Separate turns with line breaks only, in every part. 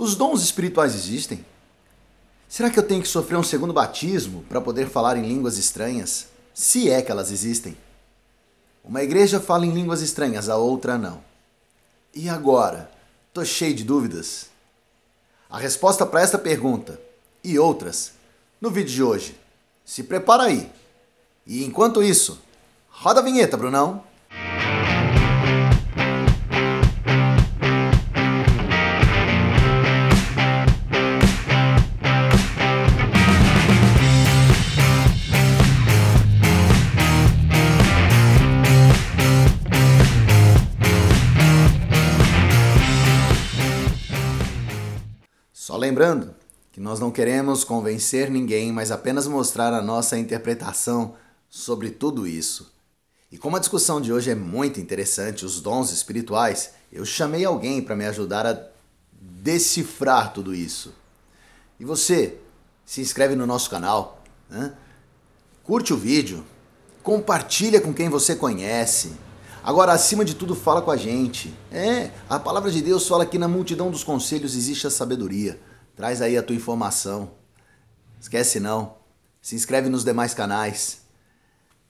Os dons espirituais existem? Será que eu tenho que sofrer um segundo batismo para poder falar em línguas estranhas? Se é que elas existem. Uma igreja fala em línguas estranhas, a outra não. E agora? Tô cheio de dúvidas. A resposta para esta pergunta e outras no vídeo de hoje. Se prepara aí. E enquanto isso, roda a vinheta, Brunão. Lembrando que nós não queremos convencer ninguém, mas apenas mostrar a nossa interpretação sobre tudo isso. E como a discussão de hoje é muito interessante, os dons espirituais, eu chamei alguém para me ajudar a decifrar tudo isso. E você, se inscreve no nosso canal, né? curte o vídeo, compartilha com quem você conhece. Agora, acima de tudo, fala com a gente. É, a palavra de Deus fala que na multidão dos conselhos existe a sabedoria. Traz aí a tua informação. Esquece não. Se inscreve nos demais canais.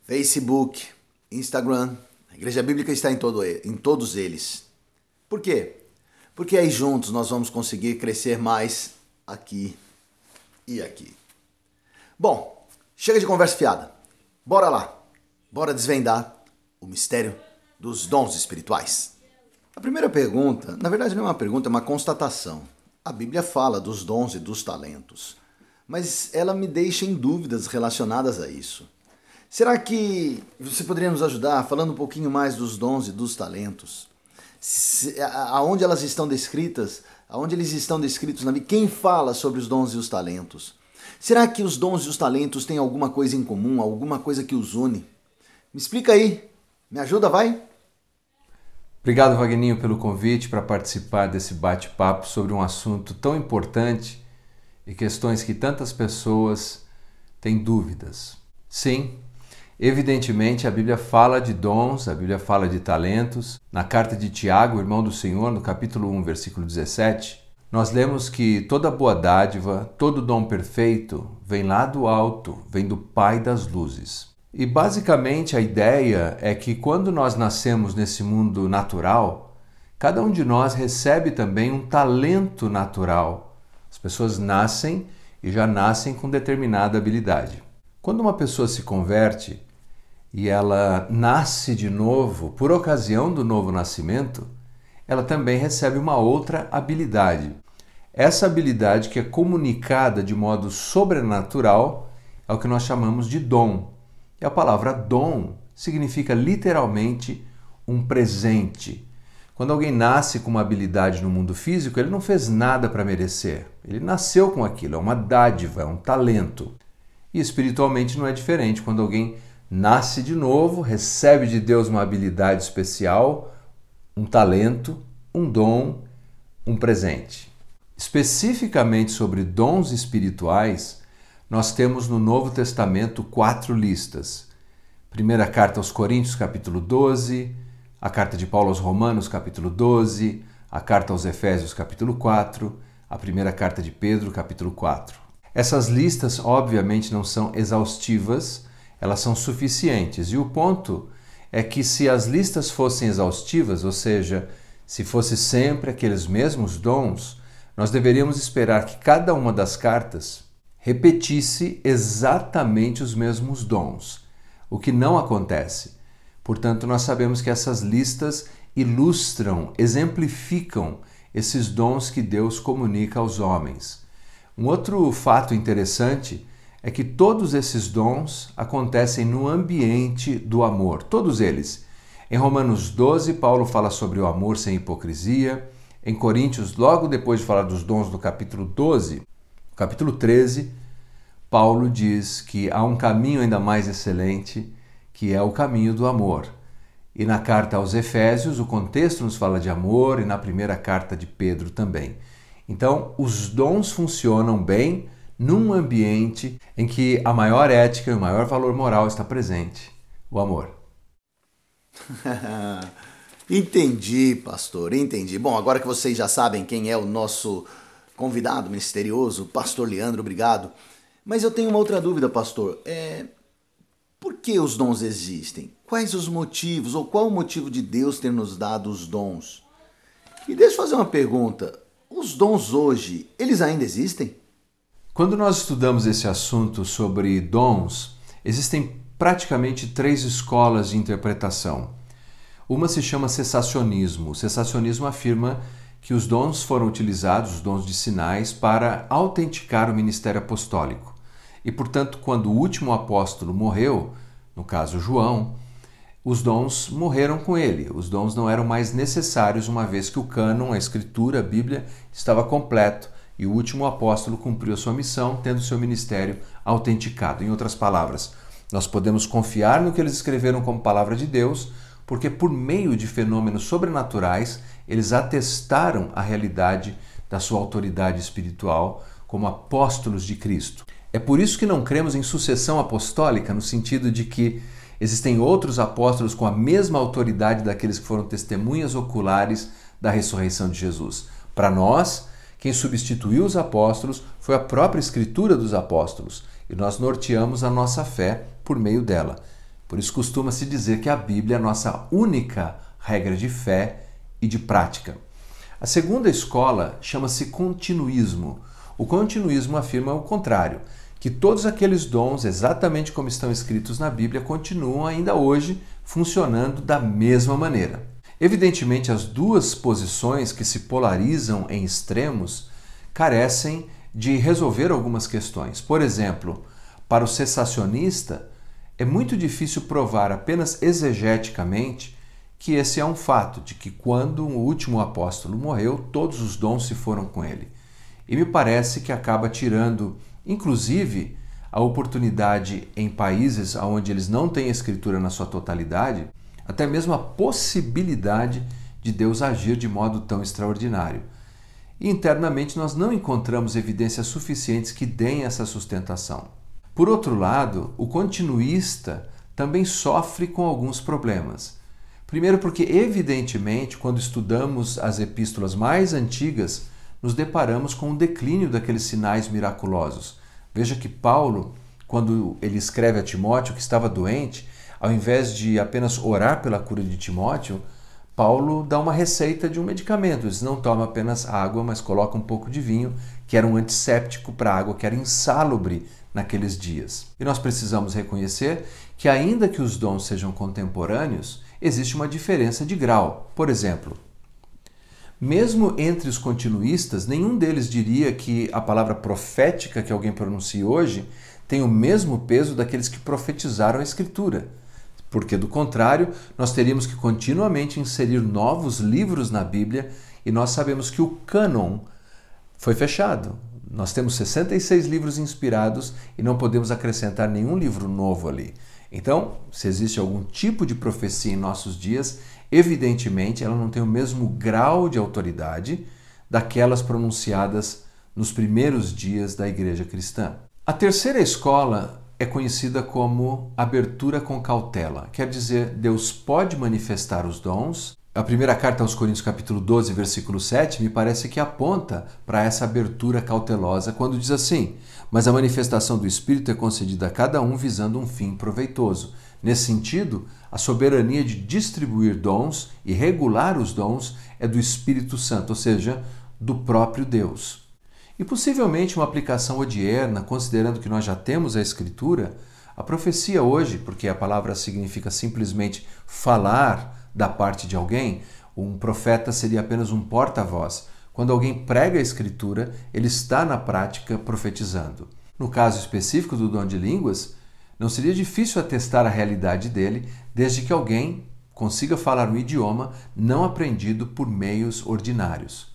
Facebook, Instagram. A Igreja Bíblica está em, todo, em todos eles. Por quê? Porque aí juntos nós vamos conseguir crescer mais aqui e aqui. Bom, chega de conversa fiada. Bora lá. Bora desvendar o mistério dos dons espirituais. A primeira pergunta, na verdade não é uma pergunta, é uma constatação. A Bíblia fala dos dons e dos talentos, mas ela me deixa em dúvidas relacionadas a isso. Será que você poderia nos ajudar falando um pouquinho mais dos dons e dos talentos? Se, aonde elas estão descritas? Aonde eles estão descritos na Bíblia? Quem fala sobre os dons e os talentos? Será que os dons e os talentos têm alguma coisa em comum, alguma coisa que os une? Me explica aí. Me ajuda, vai?
Obrigado, Vagninho, pelo convite para participar desse bate-papo sobre um assunto tão importante e questões que tantas pessoas têm dúvidas. Sim, evidentemente a Bíblia fala de dons, a Bíblia fala de talentos. Na carta de Tiago, irmão do Senhor, no capítulo 1, versículo 17, nós lemos que toda boa dádiva, todo dom perfeito vem lá do alto, vem do Pai das luzes e basicamente a ideia é que quando nós nascemos nesse mundo natural, cada um de nós recebe também um talento natural. As pessoas nascem e já nascem com determinada habilidade. Quando uma pessoa se converte e ela nasce de novo, por ocasião do novo nascimento, ela também recebe uma outra habilidade. Essa habilidade que é comunicada de modo sobrenatural é o que nós chamamos de dom. E a palavra dom significa literalmente um presente. Quando alguém nasce com uma habilidade no mundo físico, ele não fez nada para merecer. Ele nasceu com aquilo, é uma dádiva, é um talento. E espiritualmente não é diferente. Quando alguém nasce de novo, recebe de Deus uma habilidade especial, um talento, um dom, um presente. Especificamente sobre dons espirituais, nós temos no Novo Testamento quatro listas. Primeira carta aos Coríntios, capítulo 12, a carta de Paulo aos Romanos, capítulo 12, a carta aos Efésios, capítulo 4, a primeira carta de Pedro, capítulo 4. Essas listas, obviamente, não são exaustivas, elas são suficientes. E o ponto é que se as listas fossem exaustivas, ou seja, se fosse sempre aqueles mesmos dons, nós deveríamos esperar que cada uma das cartas repetisse exatamente os mesmos dons, o que não acontece. Portanto, nós sabemos que essas listas ilustram, exemplificam esses dons que Deus comunica aos homens. Um outro fato interessante é que todos esses dons acontecem no ambiente do amor, todos eles. Em Romanos 12, Paulo fala sobre o amor sem hipocrisia. Em Coríntios, logo depois de falar dos dons do capítulo 12, capítulo 13, Paulo diz que há um caminho ainda mais excelente, que é o caminho do amor. E na carta aos Efésios, o contexto nos fala de amor, e na primeira carta de Pedro também. Então, os dons funcionam bem num ambiente em que a maior ética e o maior valor moral está presente o amor.
entendi, pastor, entendi. Bom, agora que vocês já sabem quem é o nosso convidado misterioso, pastor Leandro, obrigado. Mas eu tenho uma outra dúvida, pastor. É, por que os dons existem? Quais os motivos, ou qual o motivo de Deus ter nos dado os dons? E deixa eu fazer uma pergunta. Os dons hoje, eles ainda existem?
Quando nós estudamos esse assunto sobre dons, existem praticamente três escolas de interpretação. Uma se chama cessacionismo. O cessacionismo afirma que os dons foram utilizados, os dons de sinais, para autenticar o ministério apostólico. E, portanto, quando o último apóstolo morreu, no caso João, os dons morreram com ele. Os dons não eram mais necessários, uma vez que o cânon, a escritura, a Bíblia, estava completo e o último apóstolo cumpriu a sua missão, tendo seu ministério autenticado. Em outras palavras, nós podemos confiar no que eles escreveram como palavra de Deus, porque por meio de fenômenos sobrenaturais, eles atestaram a realidade da sua autoridade espiritual como apóstolos de Cristo. É por isso que não cremos em sucessão apostólica, no sentido de que existem outros apóstolos com a mesma autoridade daqueles que foram testemunhas oculares da ressurreição de Jesus. Para nós, quem substituiu os apóstolos foi a própria Escritura dos apóstolos e nós norteamos a nossa fé por meio dela. Por isso costuma-se dizer que a Bíblia é a nossa única regra de fé e de prática. A segunda escola chama-se continuismo. O continuismo afirma o contrário, que todos aqueles dons, exatamente como estão escritos na Bíblia, continuam ainda hoje funcionando da mesma maneira. Evidentemente, as duas posições que se polarizam em extremos carecem de resolver algumas questões. Por exemplo, para o cessacionista, é muito difícil provar apenas exegeticamente que esse é um fato, de que quando o último apóstolo morreu, todos os dons se foram com ele. E me parece que acaba tirando, inclusive, a oportunidade em países onde eles não têm escritura na sua totalidade, até mesmo a possibilidade de Deus agir de modo tão extraordinário. E internamente nós não encontramos evidências suficientes que deem essa sustentação. Por outro lado, o continuista também sofre com alguns problemas. Primeiro, porque, evidentemente, quando estudamos as epístolas mais antigas, nos deparamos com o declínio daqueles sinais miraculosos. Veja que Paulo, quando ele escreve a Timóteo que estava doente, ao invés de apenas orar pela cura de Timóteo, Paulo dá uma receita de um medicamento. Eles não toma apenas água, mas coloca um pouco de vinho, que era um antisséptico para a água, que era insalubre naqueles dias. E nós precisamos reconhecer que, ainda que os dons sejam contemporâneos, existe uma diferença de grau. Por exemplo, mesmo entre os continuistas, nenhum deles diria que a palavra profética que alguém pronuncia hoje tem o mesmo peso daqueles que profetizaram a Escritura porque do contrário, nós teríamos que continuamente inserir novos livros na Bíblia e nós sabemos que o cânon foi fechado. Nós temos 66 livros inspirados e não podemos acrescentar nenhum livro novo ali. Então, se existe algum tipo de profecia em nossos dias, evidentemente ela não tem o mesmo grau de autoridade daquelas pronunciadas nos primeiros dias da igreja cristã. A terceira escola é conhecida como abertura com cautela. Quer dizer, Deus pode manifestar os dons. A primeira carta aos Coríntios, capítulo 12, versículo 7, me parece que aponta para essa abertura cautelosa quando diz assim: Mas a manifestação do Espírito é concedida a cada um visando um fim proveitoso. Nesse sentido, a soberania de distribuir dons e regular os dons é do Espírito Santo, ou seja, do próprio Deus. E possivelmente uma aplicação odierna, considerando que nós já temos a Escritura, a profecia hoje, porque a palavra significa simplesmente falar da parte de alguém, um profeta seria apenas um porta-voz. Quando alguém prega a Escritura, ele está na prática profetizando. No caso específico do dom de línguas, não seria difícil atestar a realidade dele, desde que alguém consiga falar um idioma não aprendido por meios ordinários.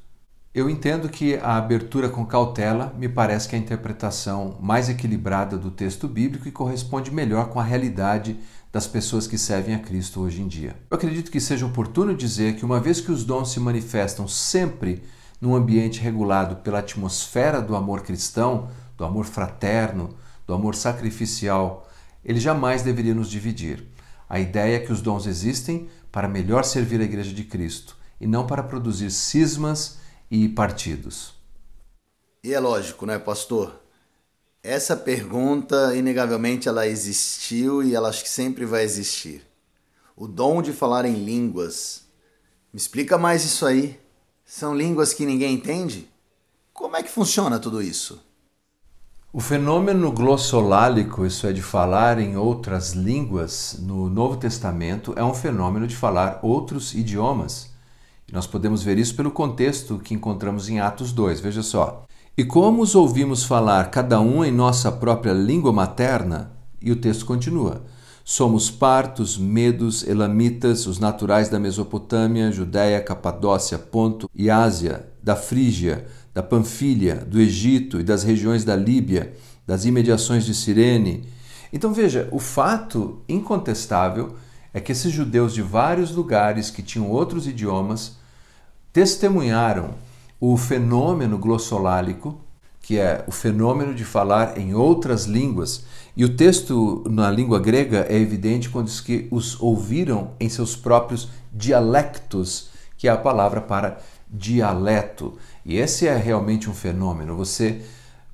Eu entendo que a abertura com cautela me parece que é a interpretação mais equilibrada do texto bíblico e corresponde melhor com a realidade das pessoas que servem a Cristo hoje em dia. Eu acredito que seja oportuno dizer que, uma vez que os dons se manifestam sempre num ambiente regulado pela atmosfera do amor cristão, do amor fraterno, do amor sacrificial, ele jamais deveria nos dividir. A ideia é que os dons existem para melhor servir a Igreja de Cristo e não para produzir cismas e partidos.
E é lógico, né, pastor? Essa pergunta, inegavelmente, ela existiu e ela acho que sempre vai existir. O dom de falar em línguas. Me explica mais isso aí. São línguas que ninguém entende? Como é que funciona tudo isso?
O fenômeno glossolálico, isso é de falar em outras línguas, no Novo Testamento é um fenômeno de falar outros idiomas. E nós podemos ver isso pelo contexto que encontramos em Atos 2. Veja só. E como os ouvimos falar cada um em nossa própria língua materna? E o texto continua. Somos partos, medos, elamitas, os naturais da Mesopotâmia, Judéia, Capadócia, Ponto e Ásia, da Frígia, da Panfilha, do Egito e das regiões da Líbia, das imediações de Cirene. Então veja, o fato incontestável é que esses judeus de vários lugares que tinham outros idiomas testemunharam o fenômeno glossolálico, que é o fenômeno de falar em outras línguas. E o texto na língua grega é evidente quando diz que os ouviram em seus próprios dialectos, que é a palavra para dialeto. E esse é realmente um fenômeno. Você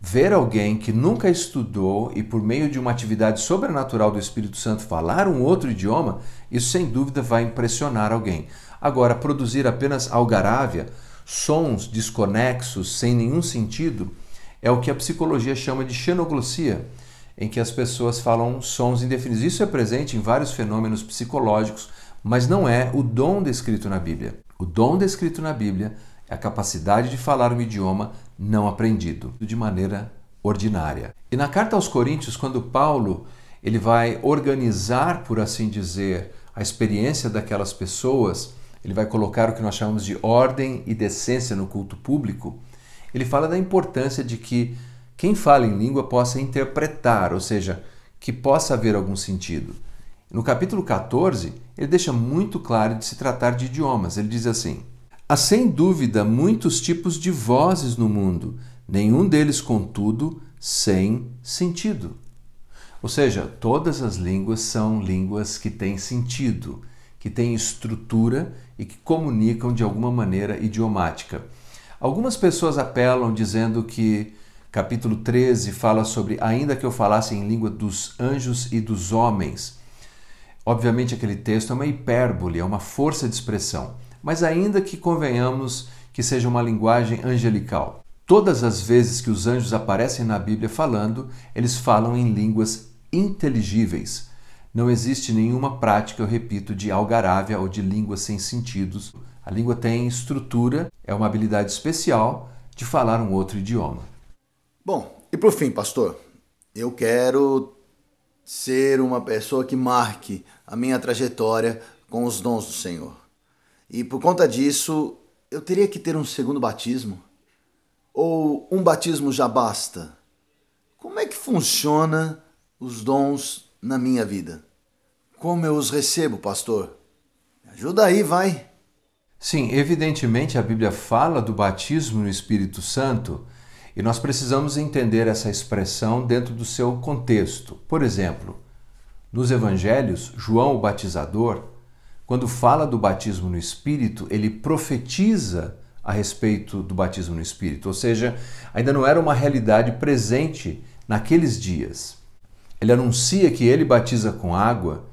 ver alguém que nunca estudou e por meio de uma atividade sobrenatural do Espírito Santo falar um outro idioma, isso sem dúvida vai impressionar alguém. Agora, produzir apenas algarávia, sons desconexos, sem nenhum sentido, é o que a psicologia chama de xenoglossia, em que as pessoas falam sons indefinidos. Isso é presente em vários fenômenos psicológicos, mas não é o dom descrito na Bíblia. O dom descrito na Bíblia é a capacidade de falar um idioma não aprendido de maneira ordinária. E na carta aos Coríntios, quando Paulo ele vai organizar, por assim dizer, a experiência daquelas pessoas, ele vai colocar o que nós chamamos de ordem e decência no culto público. Ele fala da importância de que quem fala em língua possa interpretar, ou seja, que possa haver algum sentido. No capítulo 14, ele deixa muito claro de se tratar de idiomas. Ele diz assim: Há sem dúvida muitos tipos de vozes no mundo, nenhum deles, contudo, sem sentido. Ou seja, todas as línguas são línguas que têm sentido, que têm estrutura e que comunicam de alguma maneira idiomática. Algumas pessoas apelam dizendo que capítulo 13 fala sobre ainda que eu falasse em língua dos anjos e dos homens. Obviamente aquele texto é uma hipérbole, é uma força de expressão, mas ainda que convenhamos que seja uma linguagem angelical. Todas as vezes que os anjos aparecem na Bíblia falando, eles falam em línguas inteligíveis, não existe nenhuma prática, eu repito, de algarávia ou de língua sem sentidos. A língua tem estrutura, é uma habilidade especial de falar um outro idioma.
Bom, e por fim, pastor, eu quero ser uma pessoa que marque a minha trajetória com os dons do Senhor. E por conta disso, eu teria que ter um segundo batismo? Ou um batismo já basta? Como é que funciona os dons na minha vida. Como eu os recebo, pastor? Me ajuda aí, vai.
Sim, evidentemente a Bíblia fala do batismo no Espírito Santo e nós precisamos entender essa expressão dentro do seu contexto. Por exemplo, nos evangelhos, João o batizador, quando fala do batismo no Espírito, ele profetiza a respeito do batismo no Espírito, ou seja, ainda não era uma realidade presente naqueles dias. Ele anuncia que ele batiza com água,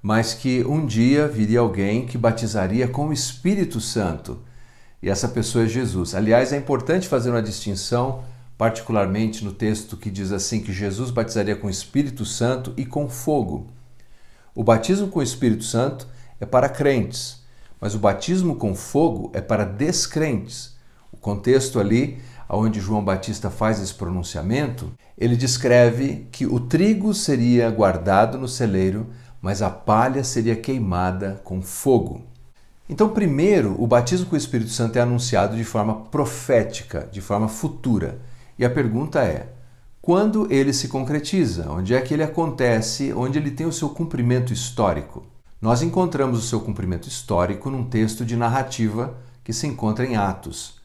mas que um dia viria alguém que batizaria com o Espírito Santo. E essa pessoa é Jesus. Aliás, é importante fazer uma distinção, particularmente no texto que diz assim que Jesus batizaria com o Espírito Santo e com fogo. O batismo com o Espírito Santo é para crentes, mas o batismo com fogo é para descrentes. O contexto ali onde João Batista faz esse pronunciamento, ele descreve que o trigo seria guardado no celeiro, mas a palha seria queimada com fogo. Então, primeiro, o batismo com o Espírito Santo é anunciado de forma profética, de forma futura. E a pergunta é: quando ele se concretiza? Onde é que ele acontece? Onde ele tem o seu cumprimento histórico? Nós encontramos o seu cumprimento histórico num texto de narrativa que se encontra em Atos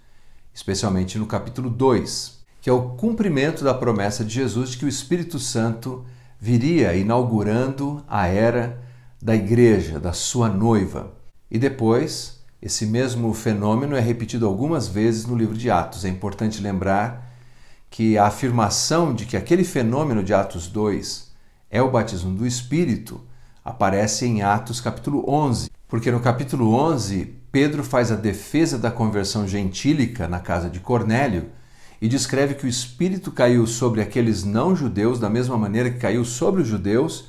especialmente no capítulo 2, que é o cumprimento da promessa de Jesus de que o Espírito Santo viria inaugurando a era da igreja, da sua noiva. E depois, esse mesmo fenômeno é repetido algumas vezes no livro de Atos. É importante lembrar que a afirmação de que aquele fenômeno de Atos 2 é o batismo do Espírito aparece em Atos capítulo 11, porque no capítulo 11 Pedro faz a defesa da conversão gentílica na casa de Cornélio e descreve que o Espírito caiu sobre aqueles não-judeus da mesma maneira que caiu sobre os judeus,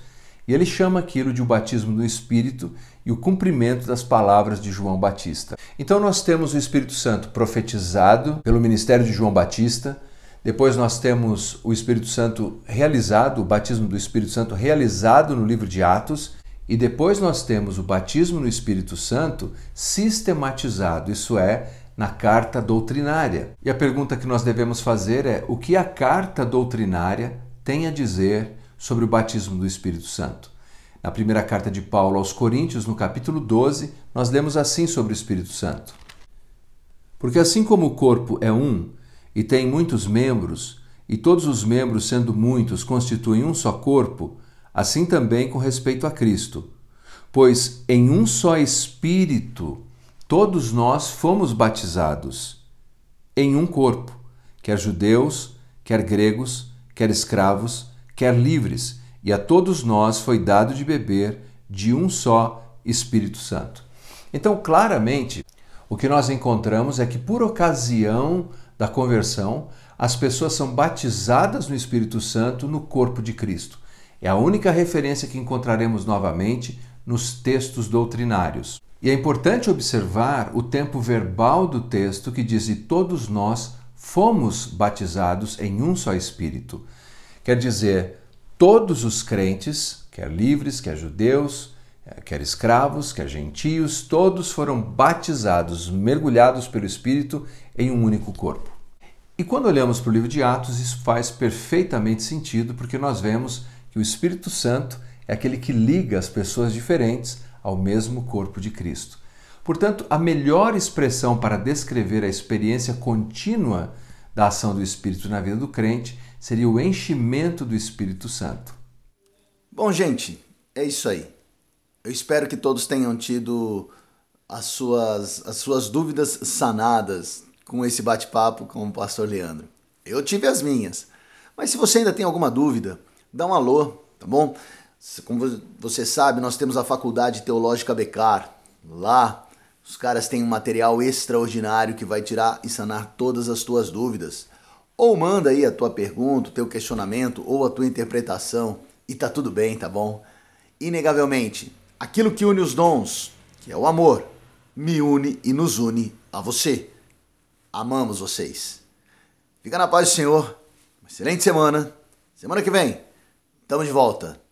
e ele chama aquilo de o batismo do Espírito e o cumprimento das palavras de João Batista. Então nós temos o Espírito Santo profetizado pelo ministério de João Batista, depois nós temos o Espírito Santo realizado, o batismo do Espírito Santo realizado no livro de Atos, e depois nós temos o batismo no Espírito Santo sistematizado, isso é, na carta doutrinária. E a pergunta que nós devemos fazer é: o que a carta doutrinária tem a dizer sobre o batismo do Espírito Santo? Na primeira carta de Paulo aos Coríntios, no capítulo 12, nós lemos assim sobre o Espírito Santo: Porque assim como o corpo é um e tem muitos membros, e todos os membros, sendo muitos, constituem um só corpo, assim também com respeito a Cristo. Pois em um só Espírito todos nós fomos batizados, em um corpo, quer judeus, quer gregos, quer escravos, quer livres, e a todos nós foi dado de beber de um só Espírito Santo. Então, claramente, o que nós encontramos é que, por ocasião da conversão, as pessoas são batizadas no Espírito Santo no corpo de Cristo. É a única referência que encontraremos novamente nos textos doutrinários. E é importante observar o tempo verbal do texto que diz: E todos nós fomos batizados em um só Espírito. Quer dizer, todos os crentes, quer livres, quer judeus, quer escravos, quer gentios, todos foram batizados, mergulhados pelo Espírito em um único corpo. E quando olhamos para o livro de Atos, isso faz perfeitamente sentido, porque nós vemos que o Espírito Santo é aquele que liga as pessoas diferentes ao mesmo corpo de Cristo. Portanto, a melhor expressão para descrever a experiência contínua da ação do Espírito na vida do crente seria o enchimento do Espírito Santo.
Bom, gente, é isso aí. Eu espero que todos tenham tido as suas, as suas dúvidas sanadas com esse bate-papo com o pastor Leandro. Eu tive as minhas. Mas se você ainda tem alguma dúvida, dá um alô, tá bom? Como você sabe, nós temos a Faculdade Teológica Becar. Lá, os caras têm um material extraordinário que vai tirar e sanar todas as tuas dúvidas. Ou manda aí a tua pergunta, o teu questionamento ou a tua interpretação e tá tudo bem, tá bom? Inegavelmente, aquilo que une os dons, que é o amor, me une e nos une a você. Amamos vocês. Fica na paz do Senhor. Uma excelente semana. Semana que vem Tamo de volta.